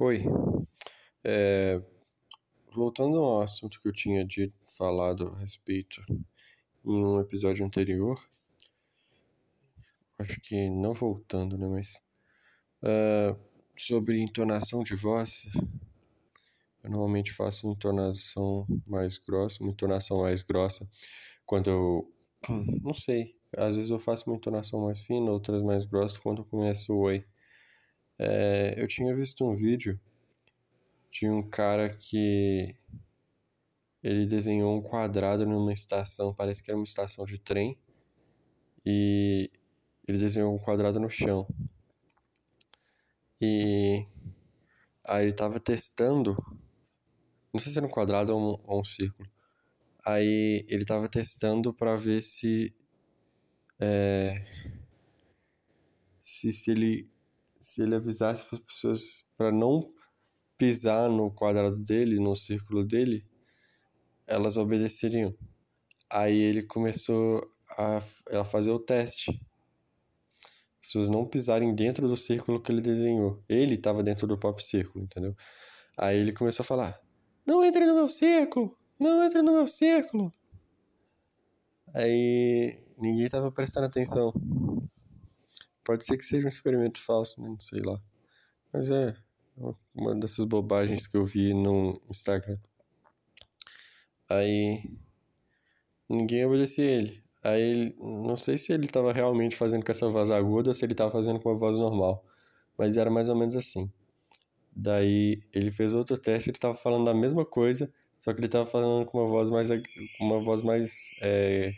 Oi. É, voltando ao assunto que eu tinha dito, falado a respeito em um episódio anterior, acho que não voltando, né, mas uh, sobre entonação de voz, eu normalmente faço uma entonação mais grossa, uma entonação mais grossa quando eu, não sei, às vezes eu faço uma entonação mais fina, outras mais grossas quando eu começo o oi. É, eu tinha visto um vídeo de um cara que ele desenhou um quadrado numa estação, parece que era uma estação de trem, e ele desenhou um quadrado no chão. E aí ele tava testando, não sei se era um quadrado ou um, ou um círculo. Aí ele tava testando para ver se é, se, se ele se ele avisasse para as pessoas para não pisar no quadrado dele, no círculo dele, elas obedeceriam. Aí ele começou a, a fazer o teste. As pessoas não pisarem dentro do círculo que ele desenhou. Ele estava dentro do próprio círculo, entendeu? Aí ele começou a falar: Não entre no meu círculo! Não entre no meu círculo! Aí ninguém estava prestando atenção. Pode ser que seja um experimento falso, né? Não sei lá. Mas é uma dessas bobagens que eu vi no Instagram. Aí ninguém obedecia ele. Aí não sei se ele estava realmente fazendo com essa voz aguda ou se ele estava fazendo com uma voz normal. Mas era mais ou menos assim. Daí ele fez outro teste, ele estava falando a mesma coisa, só que ele estava falando com uma voz mais uma voz mais é,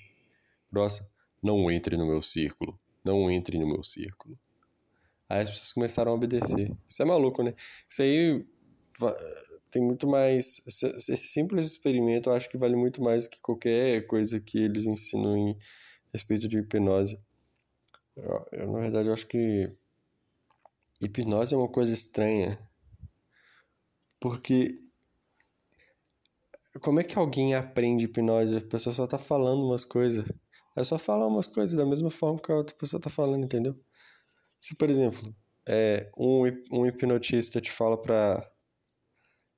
grossa. Não entre no meu círculo. Não entre no meu círculo. Aí as pessoas começaram a obedecer. Isso é maluco, né? Isso aí tem muito mais. Esse simples experimento eu acho que vale muito mais do que qualquer coisa que eles ensinam em respeito de hipnose. Eu, na verdade, eu acho que hipnose é uma coisa estranha. Porque. Como é que alguém aprende hipnose? A pessoa só tá falando umas coisas. É só falar umas coisas da mesma forma que a outra pessoa tá falando, entendeu? Se, por exemplo, é, um, um hipnotista te fala pra,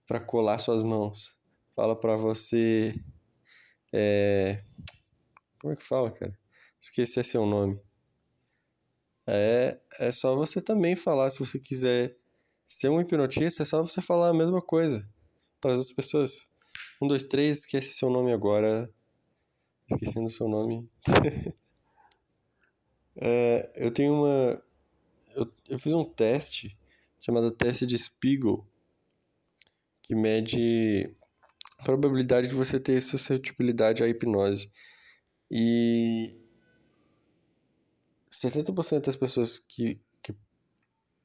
pra colar suas mãos, fala pra você. É, como é que fala, cara? Esqueci é seu nome. É, é só você também falar, se você quiser ser um hipnotista, é só você falar a mesma coisa para as pessoas. Um, dois, três, esquece seu nome agora esquecendo o seu nome. é, eu tenho uma. Eu, eu fiz um teste chamado teste de Spiegel, que mede a probabilidade de você ter suscetibilidade à hipnose. E 70% das pessoas que, que,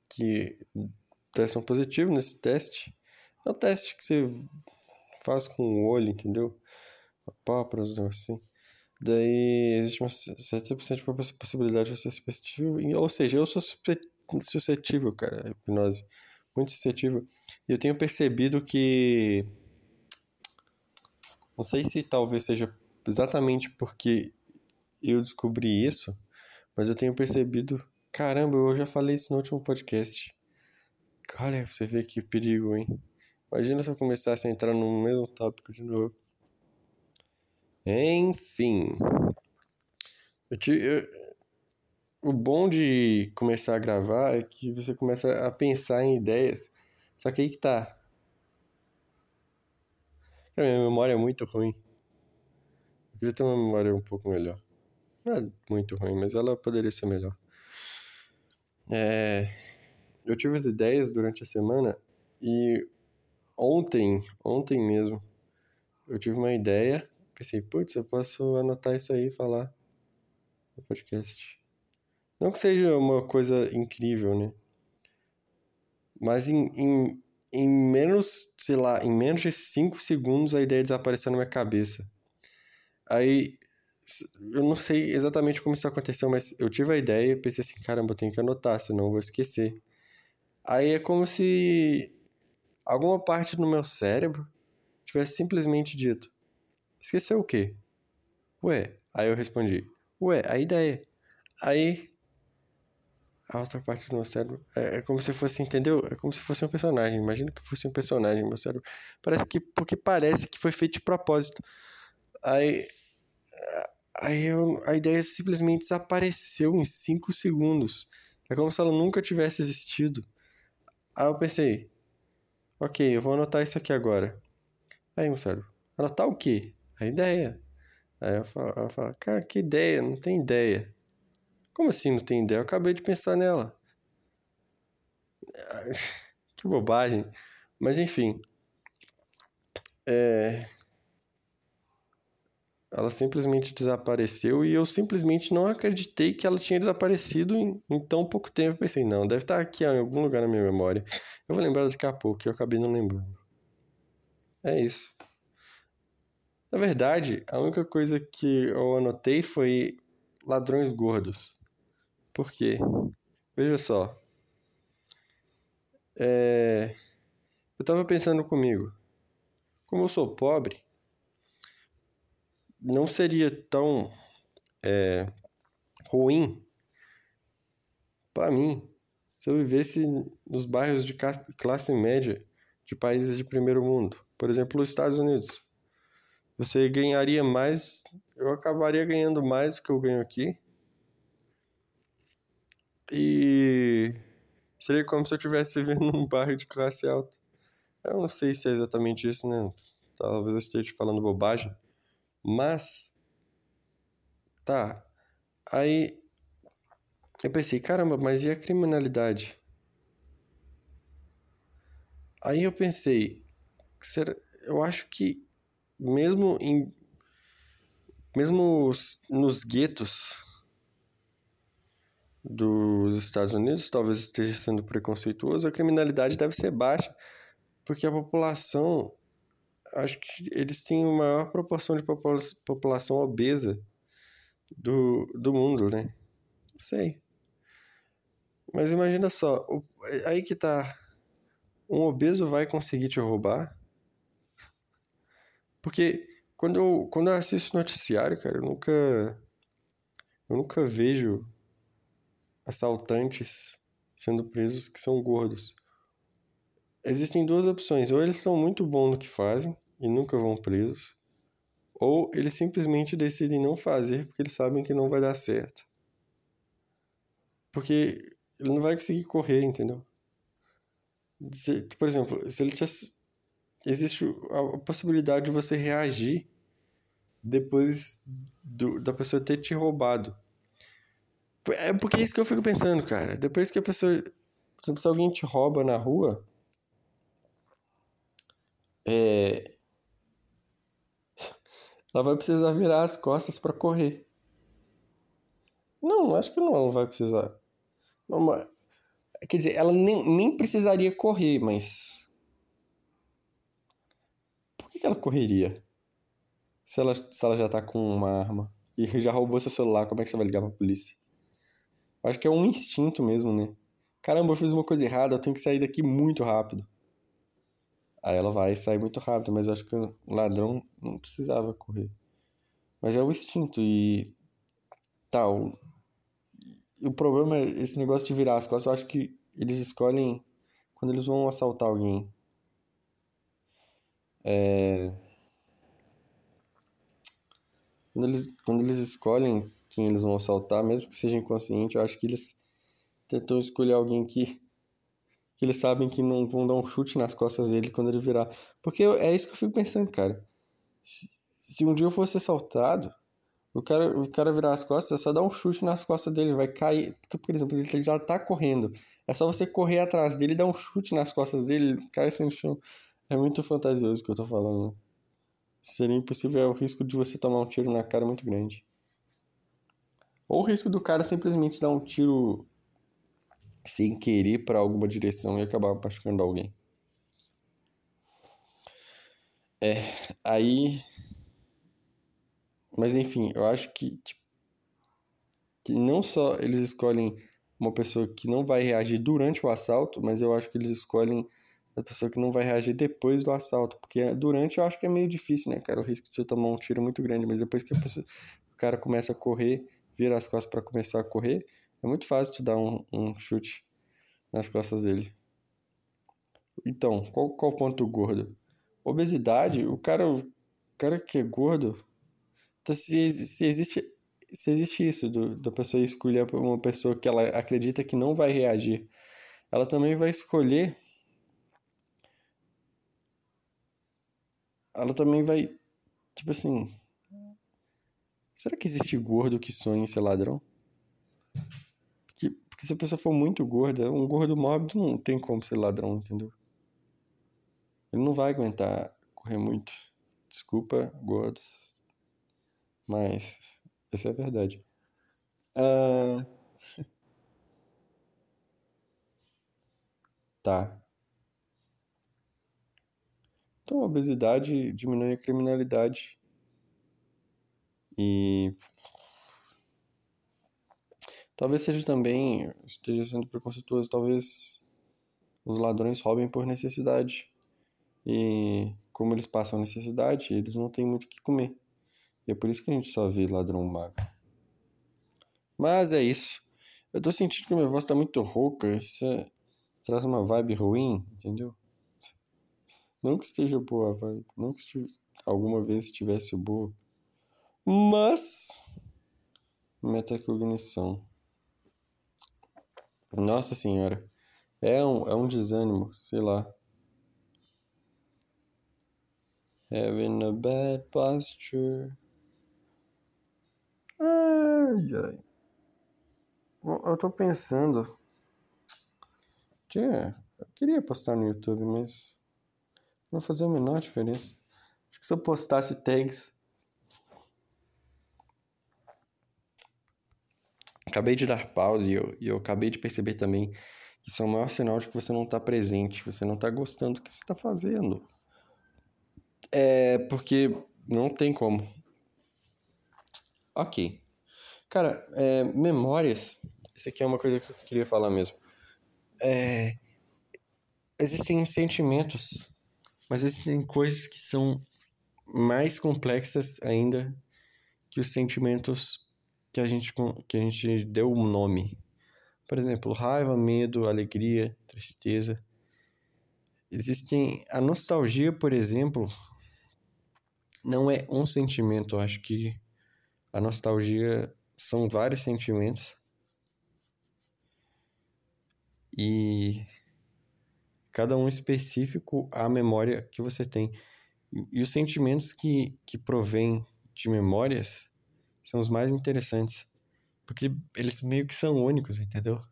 que testam positivo nesse teste, é um teste que você faz com o olho, entendeu? Pálpebras, assim. Daí existe uma 70% de possibilidade de você ser suscetível. Ou seja, eu sou suscetível, cara, a hipnose. Muito suscetível. E eu tenho percebido que. Não sei se talvez seja exatamente porque eu descobri isso, mas eu tenho percebido. Caramba, eu já falei isso no último podcast. Olha, você vê que perigo, hein? Imagina se eu começasse a entrar no mesmo tópico de novo. Enfim. Eu te, eu, o bom de começar a gravar é que você começa a pensar em ideias. Só que aí que tá. A minha memória é muito ruim. Eu queria ter uma memória um pouco melhor. Não é muito ruim, mas ela poderia ser melhor. É, eu tive as ideias durante a semana e ontem, ontem mesmo, eu tive uma ideia Pensei, putz, eu posso anotar isso aí e falar no podcast. Não que seja uma coisa incrível, né? Mas em, em, em menos, sei lá, em menos de 5 segundos a ideia desapareceu na minha cabeça. Aí, eu não sei exatamente como isso aconteceu, mas eu tive a ideia e pensei assim, caramba, eu tenho que anotar, senão eu vou esquecer. Aí é como se alguma parte do meu cérebro tivesse simplesmente dito: Esqueceu o quê? Ué, aí eu respondi, ué, a ideia. Aí, a outra parte do meu cérebro. É, é, como se fosse, entendeu? É como se fosse um personagem. Imagina que fosse um personagem. Meu cérebro. Parece que. Porque parece que foi feito de propósito. Aí. Aí eu, a ideia simplesmente desapareceu em 5 segundos. É como se ela nunca tivesse existido. Aí eu pensei. Ok, eu vou anotar isso aqui agora. Aí, meu cérebro. Anotar o quê? A ideia. Aí eu falo, eu falo, cara, que ideia? Não tem ideia. Como assim não tem ideia? Eu acabei de pensar nela. que bobagem. Mas enfim. É... Ela simplesmente desapareceu e eu simplesmente não acreditei que ela tinha desaparecido em, em tão pouco tempo. Eu pensei, não, deve estar aqui em algum lugar na minha memória. Eu vou lembrar daqui a pouco, eu acabei não lembrando. É isso. Na verdade, a única coisa que eu anotei foi ladrões gordos. Por quê? Veja só. É... Eu tava pensando comigo. Como eu sou pobre, não seria tão é, ruim para mim se eu vivesse nos bairros de classe média de países de primeiro mundo, por exemplo, os Estados Unidos. Você ganharia mais, eu acabaria ganhando mais do que eu ganho aqui e seria como se eu estivesse vivendo num bairro de classe alta. Eu não sei se é exatamente isso, né? Talvez eu esteja falando bobagem. Mas. Tá. Aí. Eu pensei, caramba, mas e a criminalidade? Aí eu pensei, será, eu acho que mesmo em mesmo nos guetos dos Estados Unidos, talvez esteja sendo preconceituoso, a criminalidade deve ser baixa, porque a população, acho que eles têm a maior proporção de popula população obesa do, do mundo, né? Sei. Mas imagina só, aí que tá, um obeso vai conseguir te roubar? Porque quando eu, quando eu assisto noticiário, cara, eu nunca, eu nunca vejo assaltantes sendo presos que são gordos. Existem duas opções: ou eles são muito bons no que fazem e nunca vão presos, ou eles simplesmente decidem não fazer porque eles sabem que não vai dar certo. Porque ele não vai conseguir correr, entendeu? Se, por exemplo, se ele tivesse, existe a possibilidade de você reagir depois do, da pessoa ter te roubado. É porque é isso que eu fico pensando, cara. Depois que a pessoa. Se alguém te rouba na rua. É. Ela vai precisar virar as costas para correr. Não, acho que não, ela vai precisar. Não, mas... Quer dizer, ela nem, nem precisaria correr, mas. Que ela correria? Se ela, se ela já tá com uma arma e já roubou seu celular, como é que você vai ligar pra polícia? Acho que é um instinto mesmo, né? Caramba, eu fiz uma coisa errada, eu tenho que sair daqui muito rápido. Aí ela vai sair muito rápido, mas acho que o ladrão não precisava correr. Mas é o instinto e tal. O problema é esse negócio de virar as costas. Eu acho que eles escolhem quando eles vão assaltar alguém. É... Quando eles, quando eles escolhem quem eles vão assaltar, mesmo que seja inconsciente, eu acho que eles tentam escolher alguém que, que eles sabem que não vão dar um chute nas costas dele quando ele virar. Porque é isso que eu fico pensando, cara. Se, um dia eu fosse assaltado, o cara, o cara virar as costas, é só dar um chute nas costas dele, vai cair. Porque, por exemplo, ele já tá correndo. É só você correr atrás dele dar um chute nas costas dele, cai assim no chão. É muito fantasioso o que eu tô falando. Né? Seria impossível, é o risco de você tomar um tiro na cara muito grande. Ou o risco do cara simplesmente dar um tiro sem querer para alguma direção e acabar machucando alguém. É, aí. Mas enfim, eu acho que, tipo, que não só eles escolhem uma pessoa que não vai reagir durante o assalto, mas eu acho que eles escolhem a pessoa que não vai reagir depois do assalto. Porque durante eu acho que é meio difícil, né, cara? O risco de você tomar um tiro é muito grande, mas depois que pessoa, o cara começa a correr vira as costas para começar a correr, É muito fácil te dar um, um chute nas costas dele. Então, qual, qual o ponto do gordo? Obesidade, o cara, o cara que é gordo, então, se, se existe se existe isso do, da pessoa escolher uma pessoa que ela acredita que não vai reagir, ela também vai escolher ela também vai tipo assim, será que existe gordo que sonha em ser ladrão? Porque, porque se a pessoa for muito gorda, um gordo mórbido não tem como ser ladrão, entendeu? Ele não vai aguentar correr muito. Desculpa, gordos. Mas essa é a verdade. Uh... tá. Então, a obesidade diminui a criminalidade. E talvez seja também, esteja sendo preconceituoso, talvez os ladrões roubem por necessidade. E como eles passam necessidade, eles não têm muito o que comer. E é por isso que a gente só vê ladrão mago. Mas é isso. Eu tô sentindo que minha voz tá muito rouca. Isso é... traz uma vibe ruim, entendeu? Não que esteja boa vibe. Não que estive... alguma vez estivesse boa. Mas. Metacognição. Nossa senhora. É um, é um desânimo, sei lá. Having a bad posture. Ai, ai. Eu tô pensando. Tinha. Eu queria postar no YouTube, mas. Não fazia a menor diferença. Acho que se eu postasse tags. Acabei de dar pausa e eu, e eu acabei de perceber também que isso é o maior sinal de que você não está presente, você não está gostando do que você está fazendo. É porque não tem como. Ok. Cara, é, memórias. Isso aqui é uma coisa que eu queria falar mesmo. É, existem sentimentos, mas existem coisas que são mais complexas ainda que os sentimentos que a gente, que a gente deu um nome. Por exemplo, raiva, medo, alegria, tristeza. Existem. A nostalgia, por exemplo, não é um sentimento. Eu acho que a nostalgia são vários sentimentos. E cada um específico à memória que você tem. E, os sentimentos que, que provêm de memórias são os mais interessantes. Porque eles meio que são únicos, entendeu?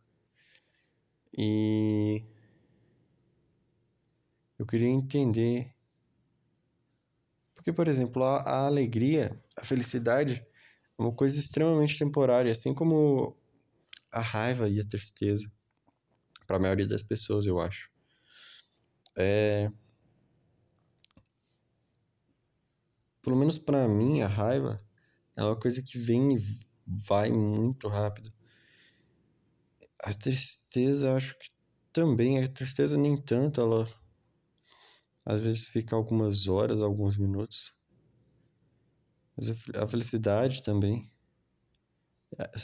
E eu queria entender. Porque, por exemplo, a, a alegria, a felicidade, é uma coisa extremamente temporária, assim como a raiva e a tristeza. Para a maioria das pessoas, eu acho. É... Pelo menos para mim, a raiva é uma coisa que vem e vai muito rápido. A tristeza, acho que também. A tristeza, nem tanto, ela às vezes fica algumas horas, alguns minutos. Mas a felicidade também.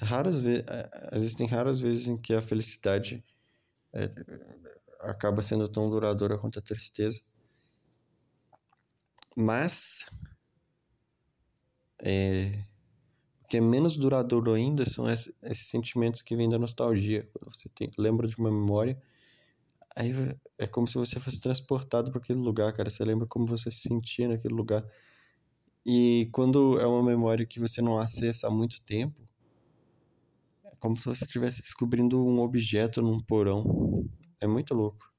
Raras vezes, existem raras vezes em que a felicidade é, acaba sendo tão duradoura quanto a tristeza. Mas é, o que é menos duradouro ainda são esses, sentimentos que vêm da nostalgia. Quando você tem, lembra de uma memória, aí é como se você fosse transportado para aquele lugar, cara. Você lembra como você se sentia naquele lugar. E quando é uma memória que você não acessa há muito tempo, é como se você estivesse descobrindo um objeto num porão. É muito louco.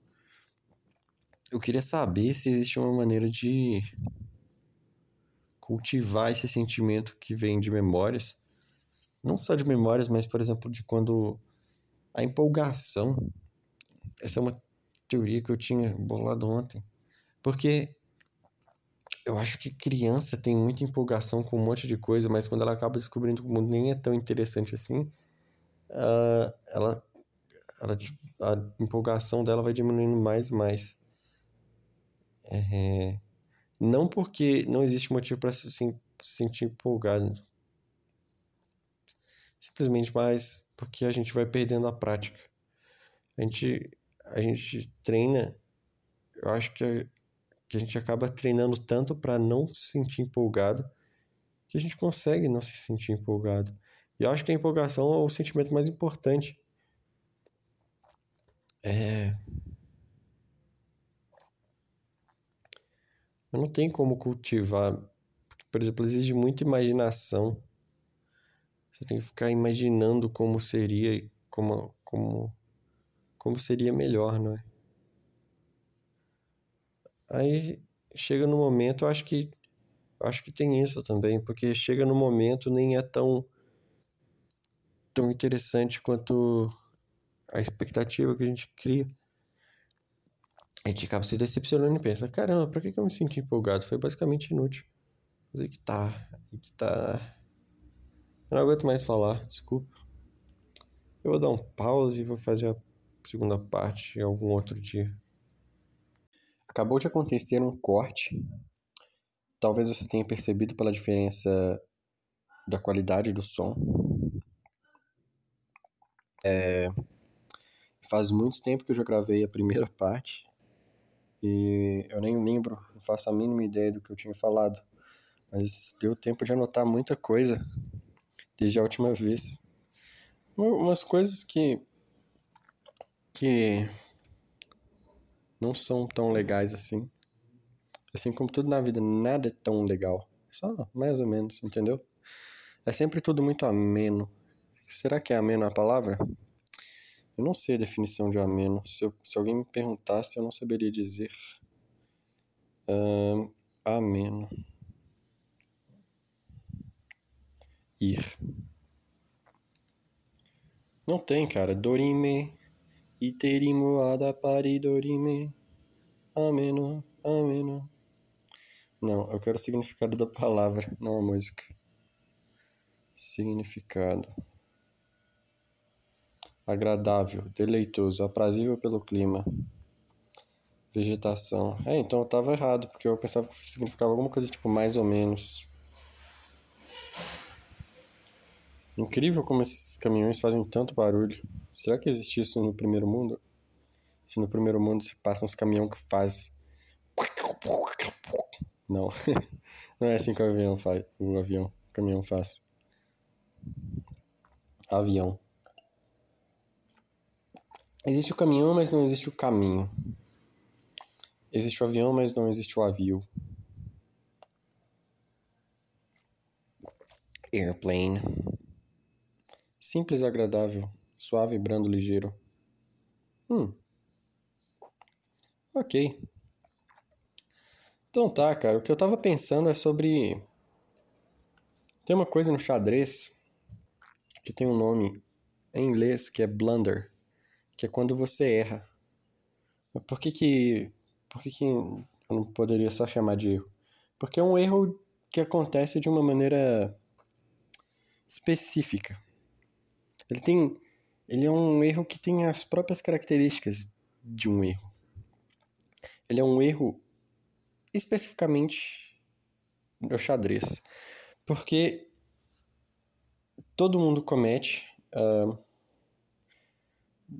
Eu queria saber se existe uma maneira de cultivar esse sentimento que vem de memórias. Não só de memórias, mas, por exemplo, de quando a empolgação. Essa é uma teoria que eu tinha bolado ontem. Porque eu acho que criança tem muita empolgação com um monte de coisa, mas quando ela acaba descobrindo que o mundo nem é tão interessante assim, uh, ela, ela, a empolgação dela vai diminuindo mais e mais. É, não porque não existe motivo para se, se sentir empolgado, simplesmente mais porque a gente vai perdendo a prática. A gente, a gente treina, eu acho que a, que a gente acaba treinando tanto para não se sentir empolgado que a gente consegue não se sentir empolgado. E eu acho que a empolgação é o sentimento mais importante. É. Eu não tenho como cultivar. Por exemplo, exige muita imaginação. Você tem que ficar imaginando como seria, como, como, como seria melhor, não é? Aí chega no momento, eu acho que eu acho que tem isso também, porque chega no momento nem é tão tão interessante quanto a expectativa que a gente cria. A gente acaba se decepcionando e pensa, caramba, que, que eu me senti empolgado? Foi basicamente inútil. Mas aí que tá, aí que tá. Eu não aguento mais falar, desculpa. Eu vou dar um pause e vou fazer a segunda parte em algum outro dia. Acabou de acontecer um corte. Talvez você tenha percebido pela diferença da qualidade do som. É... Faz muito tempo que eu já gravei a primeira parte e eu nem lembro, não faço a mínima ideia do que eu tinha falado. Mas deu tempo de anotar muita coisa desde a última vez. Umas coisas que. que. não são tão legais assim. Assim como tudo na vida, nada é tão legal. É só mais ou menos, entendeu? É sempre tudo muito ameno. Será que é ameno a palavra? Eu não sei a definição de ameno. Se, eu, se alguém me perguntasse, eu não saberia dizer. Ameno. Ir. Não tem, cara. Dorime. Iterimo adapari dorime. Ameno, ameno. Não, eu quero o significado da palavra, não a música. Significado agradável, deleitoso, aprazível pelo clima. Vegetação. É, então eu tava errado, porque eu pensava que significava alguma coisa tipo mais ou menos. Incrível como esses caminhões fazem tanto barulho. Será que existe isso no primeiro mundo? Se no primeiro mundo se passa uns caminhão que faz. Não. Não é assim que o avião faz. O avião, o caminhão faz. Avião. Existe o caminhão, mas não existe o caminho. Existe o avião, mas não existe o avio. Airplane. Simples agradável. Suave, brando, ligeiro. Hum. Ok. Então tá, cara. O que eu tava pensando é sobre. Tem uma coisa no xadrez que tem um nome em inglês que é blunder que é quando você erra. Mas por que que, por que que eu não poderia só chamar de erro? Porque é um erro que acontece de uma maneira específica. Ele tem, ele é um erro que tem as próprias características de um erro. Ele é um erro especificamente no xadrez, porque todo mundo comete uh,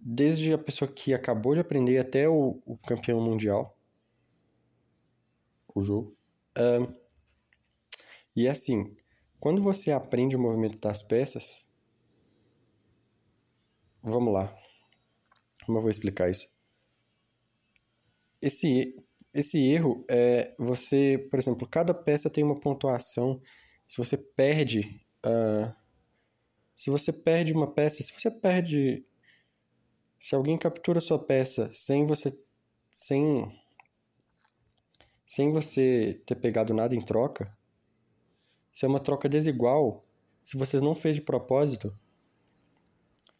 desde a pessoa que acabou de aprender até o, o campeão mundial. O jogo. Um, e assim, quando você aprende o movimento das peças. Vamos lá. Como eu vou explicar isso? Esse, esse erro é você, por exemplo, cada peça tem uma pontuação. Se você perde. Uh, se você perde uma peça, se você perde se alguém captura sua peça sem você sem sem você ter pegado nada em troca, se é uma troca desigual, se você não fez de propósito,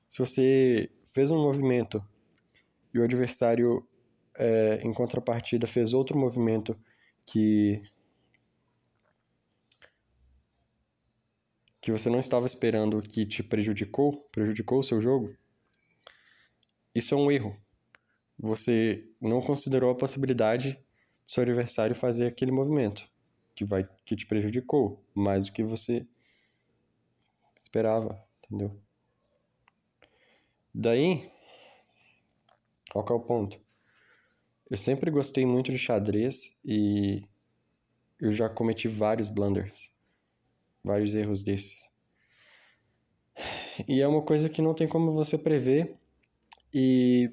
se você fez um movimento e o adversário é, em contrapartida fez outro movimento que que você não estava esperando que te prejudicou, prejudicou o seu jogo, isso é um erro. Você não considerou a possibilidade do seu adversário fazer aquele movimento que vai que te prejudicou mais do que você esperava, entendeu? Daí, qual que é o ponto? Eu sempre gostei muito de xadrez e eu já cometi vários blunders, vários erros desses. E é uma coisa que não tem como você prever e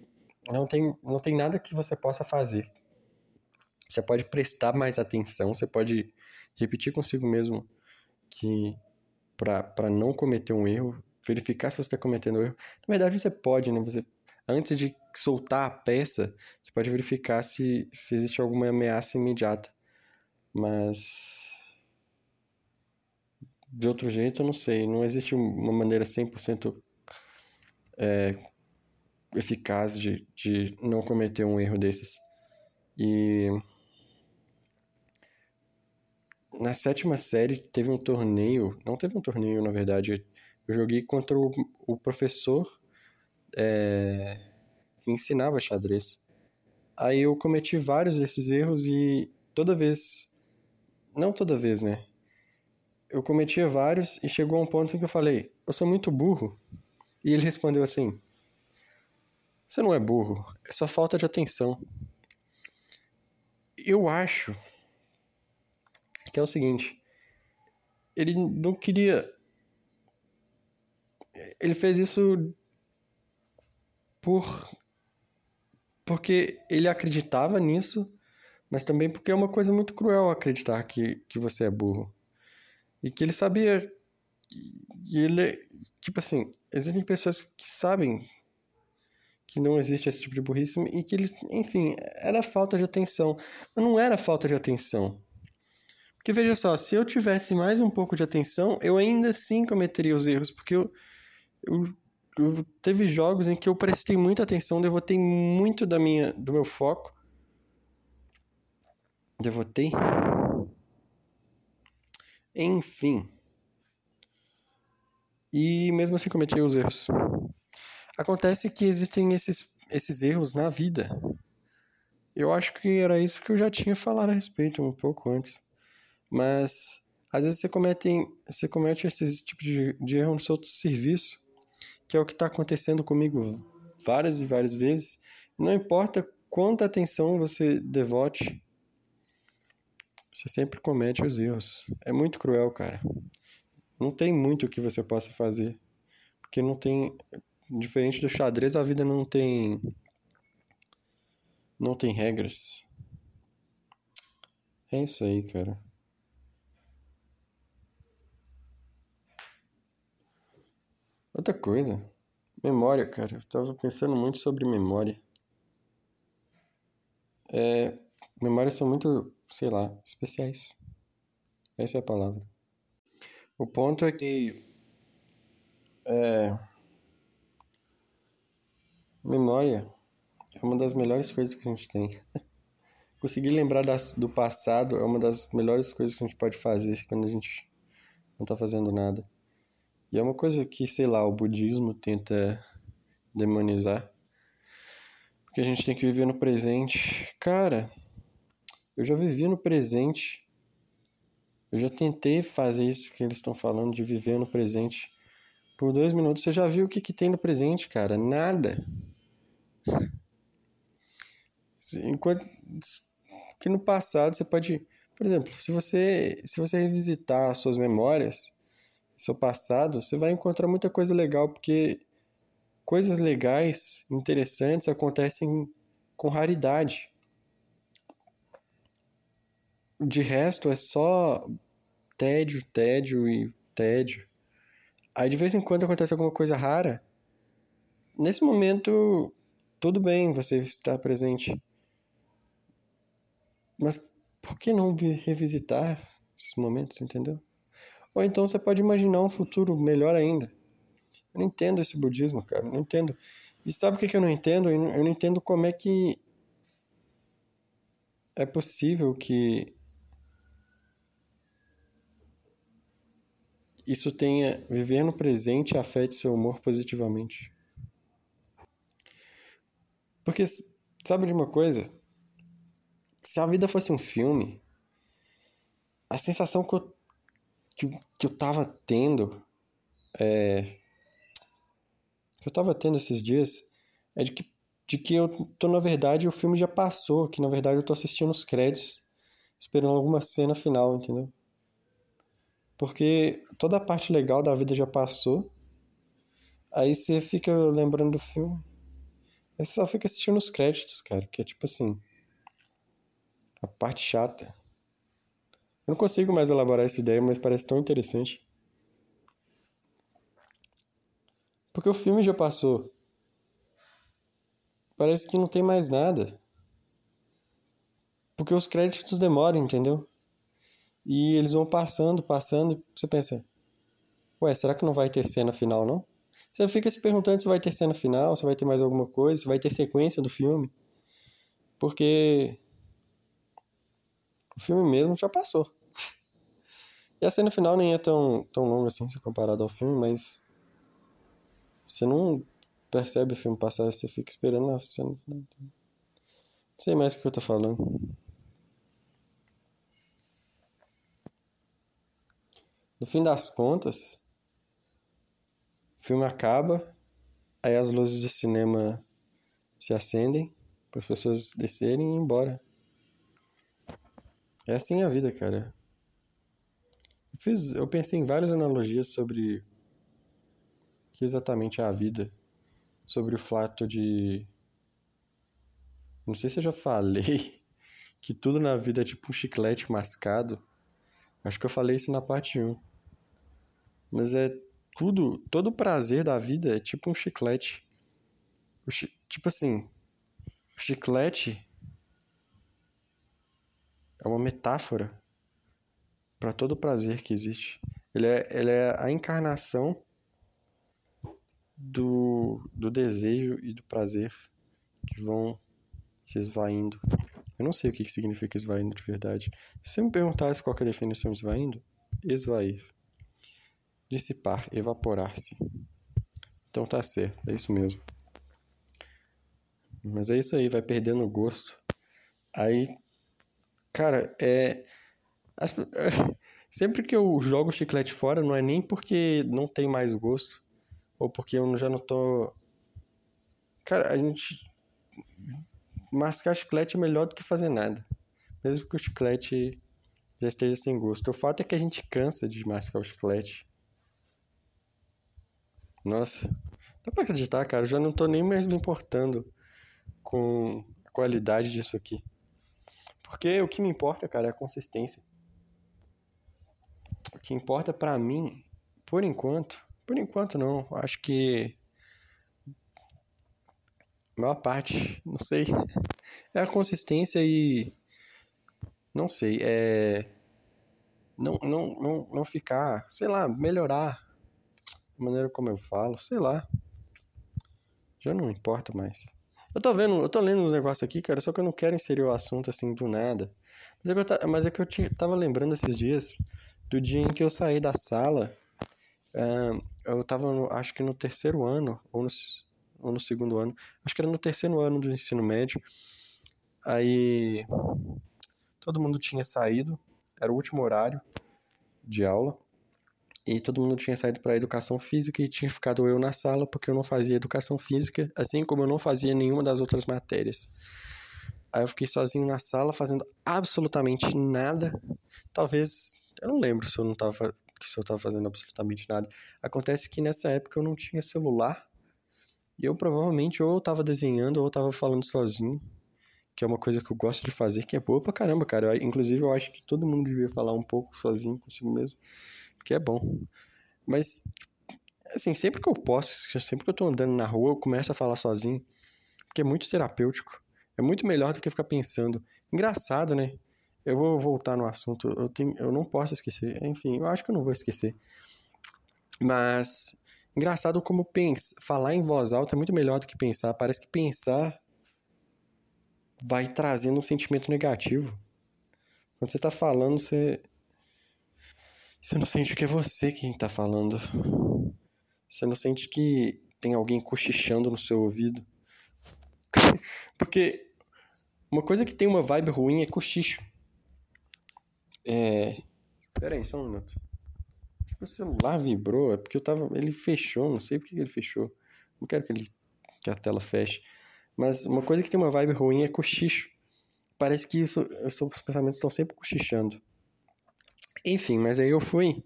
não tem, não tem nada que você possa fazer. Você pode prestar mais atenção, você pode repetir consigo mesmo que para não cometer um erro, verificar se você está cometendo um erro. Na verdade, você pode, né? Você, antes de soltar a peça, você pode verificar se, se existe alguma ameaça imediata. Mas. De outro jeito, eu não sei. Não existe uma maneira 100% é, eficaz de, de não cometer um erro desses. E na sétima série teve um torneio, não teve um torneio na verdade, eu joguei contra o, o professor é, que ensinava xadrez. Aí eu cometi vários desses erros e toda vez, não toda vez, né? Eu cometia vários e chegou a um ponto em que eu falei, eu sou muito burro. E ele respondeu assim, você não é burro, é só falta de atenção. Eu acho que é o seguinte: ele não queria. Ele fez isso por. porque ele acreditava nisso, mas também porque é uma coisa muito cruel acreditar que, que você é burro. E que ele sabia. que ele. Tipo assim, existem pessoas que sabem que não existe esse tipo de burrice e que eles, enfim, era falta de atenção. Mas não era falta de atenção. Porque veja só, se eu tivesse mais um pouco de atenção, eu ainda assim cometeria os erros, porque eu, eu, eu teve jogos em que eu prestei muita atenção, devotei muito da minha, do meu foco. Devotei? Enfim. E mesmo assim cometi os erros. Acontece que existem esses, esses erros na vida. Eu acho que era isso que eu já tinha falado a respeito um pouco antes. Mas às vezes você comete, você comete esse tipo de, de erro no seu serviço, que é o que está acontecendo comigo várias e várias vezes. Não importa quanta atenção você devote, você sempre comete os erros. É muito cruel, cara. Não tem muito o que você possa fazer. Porque não tem. Diferente do xadrez, a vida não tem. Não tem regras. É isso aí, cara. Outra coisa, memória, cara. Eu tava pensando muito sobre memória. É, memórias são muito, sei lá, especiais. Essa é a palavra. O ponto é que é, memória é uma das melhores coisas que a gente tem. Conseguir lembrar das, do passado é uma das melhores coisas que a gente pode fazer quando a gente não tá fazendo nada. E é uma coisa que, sei lá, o budismo tenta demonizar. Porque a gente tem que viver no presente. Cara, eu já vivi no presente. Eu já tentei fazer isso que eles estão falando de viver no presente. Por dois minutos você já viu o que, que tem no presente, cara? Nada. Enquanto que no passado você pode, por exemplo, se você se você revisitar as suas memórias, seu passado, você vai encontrar muita coisa legal, porque coisas legais, interessantes acontecem com raridade. De resto é só tédio, tédio e tédio. Aí de vez em quando acontece alguma coisa rara. Nesse momento, tudo bem você estar presente. Mas por que não revisitar esses momentos, entendeu? Ou então você pode imaginar um futuro melhor ainda. Eu não entendo esse budismo, cara. Eu não entendo. E sabe o que eu não entendo? Eu não entendo como é que é possível que isso tenha viver no presente afete seu humor positivamente. Porque sabe de uma coisa? Se a vida fosse um filme, a sensação que eu que, que eu tava tendo é, que eu tava tendo esses dias é de que, de que eu tô, na verdade, o filme já passou, que na verdade eu tô assistindo os créditos, esperando alguma cena final, entendeu? Porque toda a parte legal da vida já passou. Aí você fica lembrando do filme. Aí você só fica assistindo os créditos, cara. Que é tipo assim. A parte chata. Eu não consigo mais elaborar essa ideia, mas parece tão interessante. Porque o filme já passou. Parece que não tem mais nada. Porque os créditos demoram, entendeu? E eles vão passando, passando, e você pensa, ué, será que não vai ter cena final, não? Você fica se perguntando se vai ter cena final, se vai ter mais alguma coisa, se vai ter sequência do filme. Porque o filme mesmo já passou. E a cena final nem é tão, tão longa assim se comparado ao filme, mas você não percebe o filme passar, você fica esperando a cena final. Não sei mais o que eu tô falando. No fim das contas, o filme acaba, aí as luzes do cinema se acendem para as pessoas descerem e ir embora. É assim a vida, cara. Eu, fiz, eu pensei em várias analogias sobre que exatamente é a vida, sobre o fato de não sei se eu já falei que tudo na vida é tipo um chiclete mascado. Acho que eu falei isso na parte 1. Mas é tudo, todo o prazer da vida é tipo um chiclete. Chi, tipo assim, o chiclete é uma metáfora para todo o prazer que existe. Ele é, ele é a encarnação do, do desejo e do prazer que vão se esvaindo. Eu não sei o que significa esvaindo de verdade. Se você me perguntasse qual é a definição de esvaindo, esvair dissipar, evaporar-se. Então tá certo, é isso mesmo. Mas é isso aí, vai perdendo o gosto. Aí, cara, é. As... Sempre que eu jogo o chiclete fora, não é nem porque não tem mais gosto, ou porque eu já não tô. Cara, a gente. Mascar chiclete é melhor do que fazer nada. Mesmo que o chiclete já esteja sem gosto. O fato é que a gente cansa de mascar o chiclete. Nossa, dá pra acreditar, cara. Eu já não tô nem mais me importando com a qualidade disso aqui. Porque o que me importa, cara, é a consistência. O que importa para mim, por enquanto, por enquanto não, acho que maior parte, não sei, é a consistência e não sei, é não não não, não ficar, sei lá, melhorar maneira como eu falo, sei lá. Já não importa mais. Eu tô vendo, eu tô lendo uns negócios aqui, cara, só que eu não quero inserir o assunto assim do nada. Mas é que eu, mas é que eu tava lembrando esses dias do dia em que eu saí da sala. Uh, eu tava, no, acho que no terceiro ano, ou no, ou no segundo ano. Acho que era no terceiro ano do ensino médio. Aí todo mundo tinha saído, era o último horário de aula e todo mundo tinha saído para educação física e tinha ficado eu na sala porque eu não fazia educação física, assim como eu não fazia nenhuma das outras matérias. Aí eu fiquei sozinho na sala fazendo absolutamente nada. Talvez, eu não lembro se eu não tava se eu tava fazendo absolutamente nada. Acontece que nessa época eu não tinha celular. E eu provavelmente ou eu tava desenhando ou eu tava falando sozinho, que é uma coisa que eu gosto de fazer, que é boa pra caramba, cara. Eu, inclusive eu acho que todo mundo devia falar um pouco sozinho consigo mesmo que é bom. Mas, assim, sempre que eu posso, sempre que eu tô andando na rua, eu começo a falar sozinho, porque é muito terapêutico. É muito melhor do que ficar pensando. Engraçado, né? Eu vou voltar no assunto, eu, tenho, eu não posso esquecer. Enfim, eu acho que eu não vou esquecer. Mas, engraçado como pensa, falar em voz alta é muito melhor do que pensar. Parece que pensar vai trazendo um sentimento negativo. Quando você tá falando, você você não sente que é você quem tá falando. Você não sente que tem alguém cochichando no seu ouvido. Porque uma coisa que tem uma vibe ruim é cochicho. É. Pera aí, só um minuto. O celular vibrou, é porque eu tava. Ele fechou, não sei porque ele fechou. Não quero que, ele, que a tela feche. Mas uma coisa que tem uma vibe ruim é cochicho. Parece que isso, os pensamentos estão sempre cochichando. Enfim, mas aí eu fui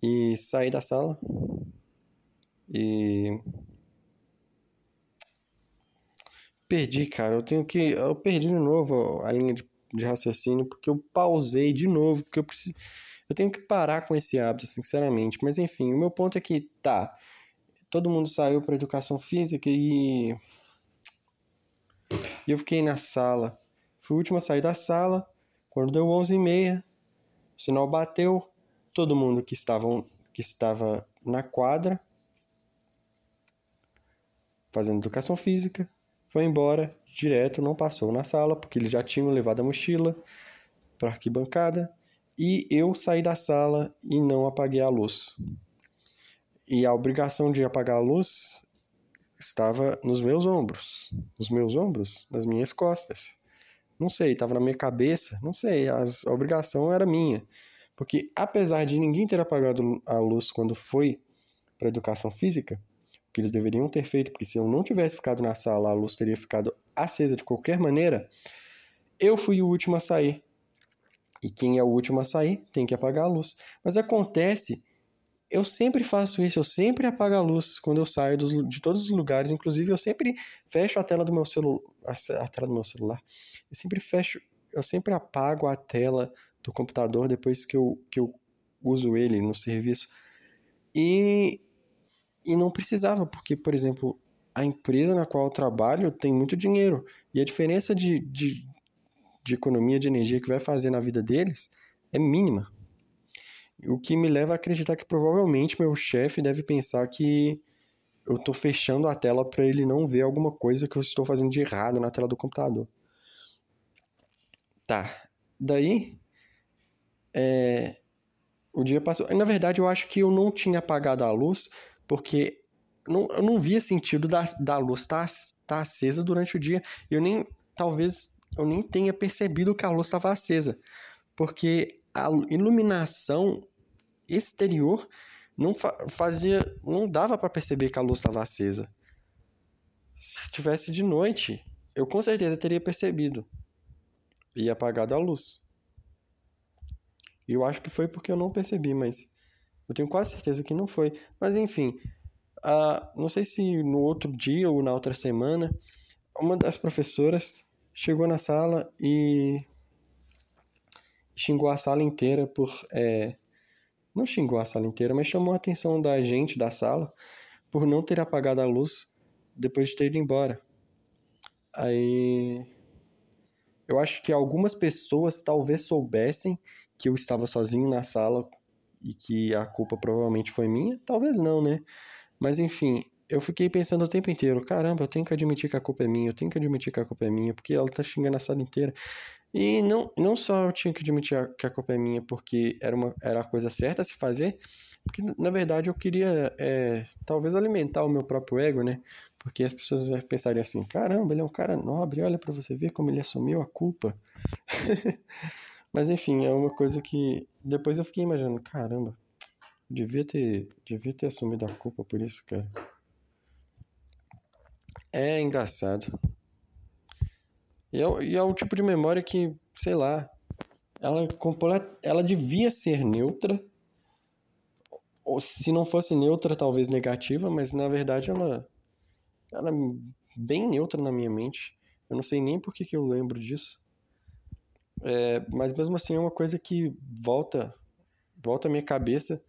e saí da sala e perdi, cara. Eu tenho que eu perdi de novo a linha de, de raciocínio porque eu pausei de novo, porque eu preciso eu tenho que parar com esse hábito, sinceramente. Mas enfim, o meu ponto é que tá, todo mundo saiu para educação física e eu fiquei na sala. Fui o último a sair da sala. Quando deu 11h30, o sinal bateu. Todo mundo que, estavam, que estava na quadra, fazendo educação física, foi embora direto, não passou na sala, porque eles já tinham levado a mochila para arquibancada. E eu saí da sala e não apaguei a luz. E a obrigação de apagar a luz estava nos meus ombros. Nos meus ombros? Nas minhas costas. Não sei, estava na minha cabeça. Não sei, as, a obrigação era minha. Porque apesar de ninguém ter apagado a luz quando foi para educação física, o que eles deveriam ter feito, porque se eu não tivesse ficado na sala, a luz teria ficado acesa de qualquer maneira, eu fui o último a sair. E quem é o último a sair tem que apagar a luz. Mas acontece eu sempre faço isso, eu sempre apago a luz quando eu saio dos, de todos os lugares, inclusive eu sempre fecho a tela do meu celular, a tela do meu celular. Eu sempre fecho, eu sempre apago a tela do computador depois que eu, que eu uso ele no serviço. E, e não precisava, porque, por exemplo, a empresa na qual eu trabalho tem muito dinheiro. E a diferença de, de, de economia de energia que vai fazer na vida deles é mínima. O que me leva a acreditar que provavelmente meu chefe deve pensar que eu estou fechando a tela para ele não ver alguma coisa que eu estou fazendo de errado na tela do computador. Tá. Daí, é, o dia passou. Na verdade, eu acho que eu não tinha apagado a luz porque não, eu não via sentido da, da luz estar tá, tá acesa durante o dia. Eu nem, talvez, eu nem tenha percebido que a luz estava acesa. Porque a iluminação exterior não fazia, não dava para perceber que a luz estava acesa. Se tivesse de noite, eu com certeza teria percebido e apagado a luz. Eu acho que foi porque eu não percebi, mas eu tenho quase certeza que não foi. Mas enfim, uh, não sei se no outro dia ou na outra semana, uma das professoras chegou na sala e xingou a sala inteira por é, não xingou a sala inteira, mas chamou a atenção da gente da sala por não ter apagado a luz depois de ter ido embora. Aí. Eu acho que algumas pessoas talvez soubessem que eu estava sozinho na sala e que a culpa provavelmente foi minha. Talvez não, né? Mas enfim, eu fiquei pensando o tempo inteiro: caramba, eu tenho que admitir que a culpa é minha, eu tenho que admitir que a culpa é minha, porque ela tá xingando a sala inteira. E não, não só eu tinha que admitir que a culpa é minha porque era, uma, era a coisa certa a se fazer, porque na verdade eu queria é, talvez alimentar o meu próprio ego, né? Porque as pessoas pensariam assim: caramba, ele é um cara nobre, olha para você ver como ele assumiu a culpa. Mas enfim, é uma coisa que depois eu fiquei imaginando: caramba, devia ter, devia ter assumido a culpa por isso, cara. É engraçado. E é, e é um tipo de memória que, sei lá, ela, ela devia ser neutra. Ou se não fosse neutra, talvez negativa, mas na verdade ela, ela é bem neutra na minha mente. Eu não sei nem por que, que eu lembro disso. É, mas mesmo assim é uma coisa que volta, volta à minha cabeça.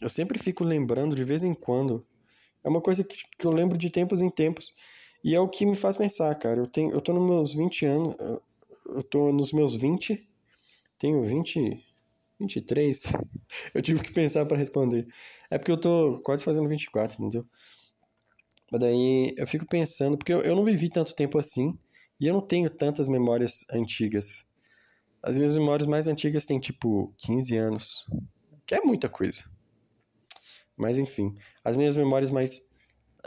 Eu sempre fico lembrando de vez em quando. É uma coisa que, que eu lembro de tempos em tempos. E é o que me faz pensar, cara. Eu, tenho, eu tô nos meus 20 anos. Eu tô nos meus 20. Tenho 20. 23. eu tive que pensar para responder. É porque eu tô quase fazendo 24, entendeu? Mas daí eu fico pensando, porque eu, eu não vivi tanto tempo assim. E eu não tenho tantas memórias antigas. As minhas memórias mais antigas têm tipo 15 anos. Que é muita coisa. Mas enfim, as minhas memórias mais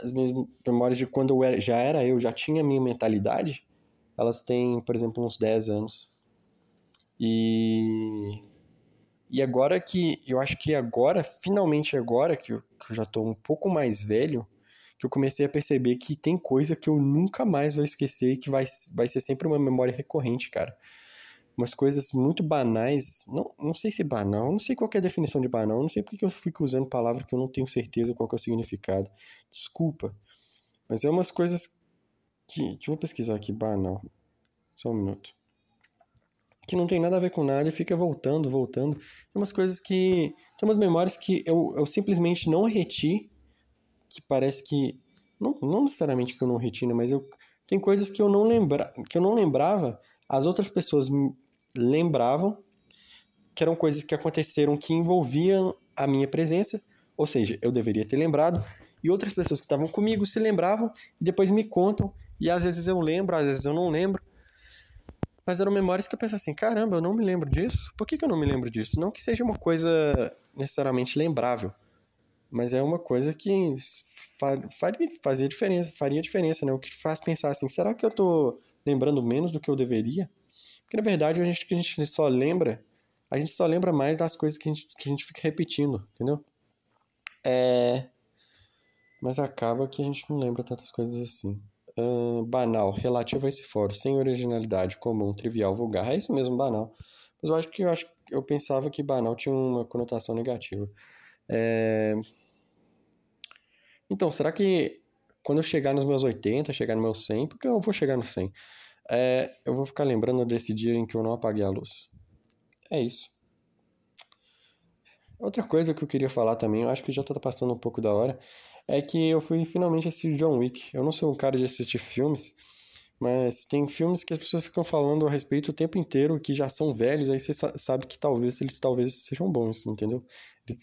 as minhas memórias de quando eu era, já era eu, já tinha a minha mentalidade, elas têm, por exemplo, uns 10 anos. E E agora que, eu acho que agora, finalmente agora que eu, que eu já tô um pouco mais velho, que eu comecei a perceber que tem coisa que eu nunca mais vou esquecer e que vai, vai ser sempre uma memória recorrente, cara. Umas coisas muito banais, não, não sei se banal, não sei qual é a definição de banal, não sei porque eu fico usando palavra que eu não tenho certeza qual é o significado. Desculpa. Mas é umas coisas que. Deixa eu pesquisar aqui, banal. Só um minuto. Que não tem nada a ver com nada e fica voltando, voltando. Tem umas coisas que. Tem umas memórias que eu, eu simplesmente não reti, que parece que. Não, não necessariamente que eu não reti, né, mas eu. Tem coisas que eu não lembra, que eu não lembrava, as outras pessoas lembravam, que eram coisas que aconteceram que envolviam a minha presença, ou seja, eu deveria ter lembrado, e outras pessoas que estavam comigo se lembravam e depois me contam, e às vezes eu lembro, às vezes eu não lembro. Mas eram memórias que eu penso assim, caramba, eu não me lembro disso. Por que, que eu não me lembro disso? Não que seja uma coisa necessariamente lembrável, mas é uma coisa que faria, fazia diferença, faria diferença, né? O que faz pensar assim, será que eu tô lembrando menos do que eu deveria? Porque na verdade a gente, a gente só lembra, a gente só lembra mais das coisas que a gente, que a gente fica repetindo, entendeu? É... Mas acaba que a gente não lembra tantas coisas assim. Uh, banal, relativo a esse fórum, sem originalidade, comum, trivial, vulgar. É isso mesmo, banal. Mas eu acho que eu, acho, eu pensava que banal tinha uma conotação negativa. É... Então, será que quando eu chegar nos meus 80, chegar no meu 100, porque eu vou chegar no 100, é, eu vou ficar lembrando desse dia em que eu não apaguei a luz. É isso. Outra coisa que eu queria falar também, eu acho que já tá passando um pouco da hora, é que eu fui finalmente assistir John Wick. Eu não sou um cara de assistir filmes, mas tem filmes que as pessoas ficam falando a respeito o tempo inteiro, que já são velhos, aí você sabe que talvez eles talvez sejam bons, entendeu?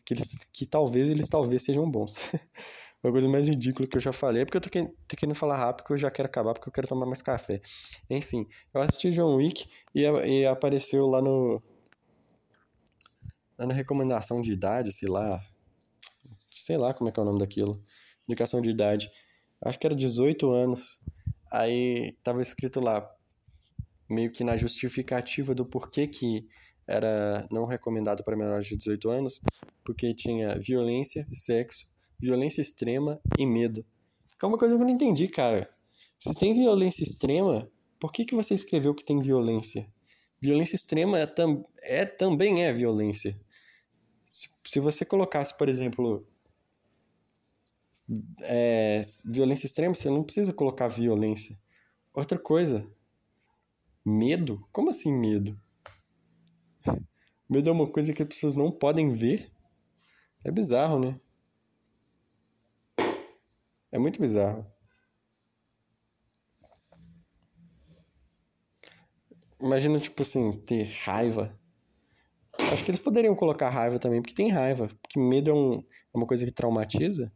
Que, eles, que talvez eles talvez sejam bons. Uma coisa mais ridícula que eu já falei, é porque eu tô querendo, tô querendo falar rápido, porque eu já quero acabar, porque eu quero tomar mais café. Enfim, eu assisti John Wick e, e apareceu lá no. Lá na recomendação de idade, sei lá. Sei lá como é que é o nome daquilo. Indicação de idade. Acho que era 18 anos. Aí tava escrito lá, meio que na justificativa do porquê que era não recomendado para menores de 18 anos, porque tinha violência, sexo violência extrema e medo. Que é uma coisa que eu não entendi, cara. Se tem violência extrema, por que, que você escreveu que tem violência? Violência extrema é, tam é também é violência. Se, se você colocasse, por exemplo, é, violência extrema, você não precisa colocar violência. Outra coisa, medo? Como assim medo? Medo é uma coisa que as pessoas não podem ver? É bizarro, né? É muito bizarro. Imagina, tipo assim, ter raiva. Acho que eles poderiam colocar raiva também, porque tem raiva. Porque medo é, um, é uma coisa que traumatiza.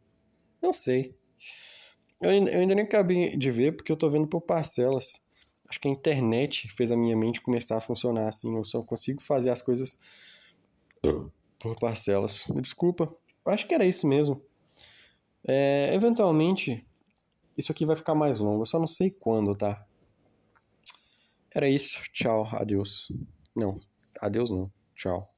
Não sei. Eu ainda, eu ainda nem acabei de ver, porque eu tô vendo por parcelas. Acho que a internet fez a minha mente começar a funcionar assim. Eu só consigo fazer as coisas por parcelas. Me desculpa. Acho que era isso mesmo. É, eventualmente, isso aqui vai ficar mais longo, eu só não sei quando, tá? Era isso, tchau, adeus. Não, adeus não, tchau.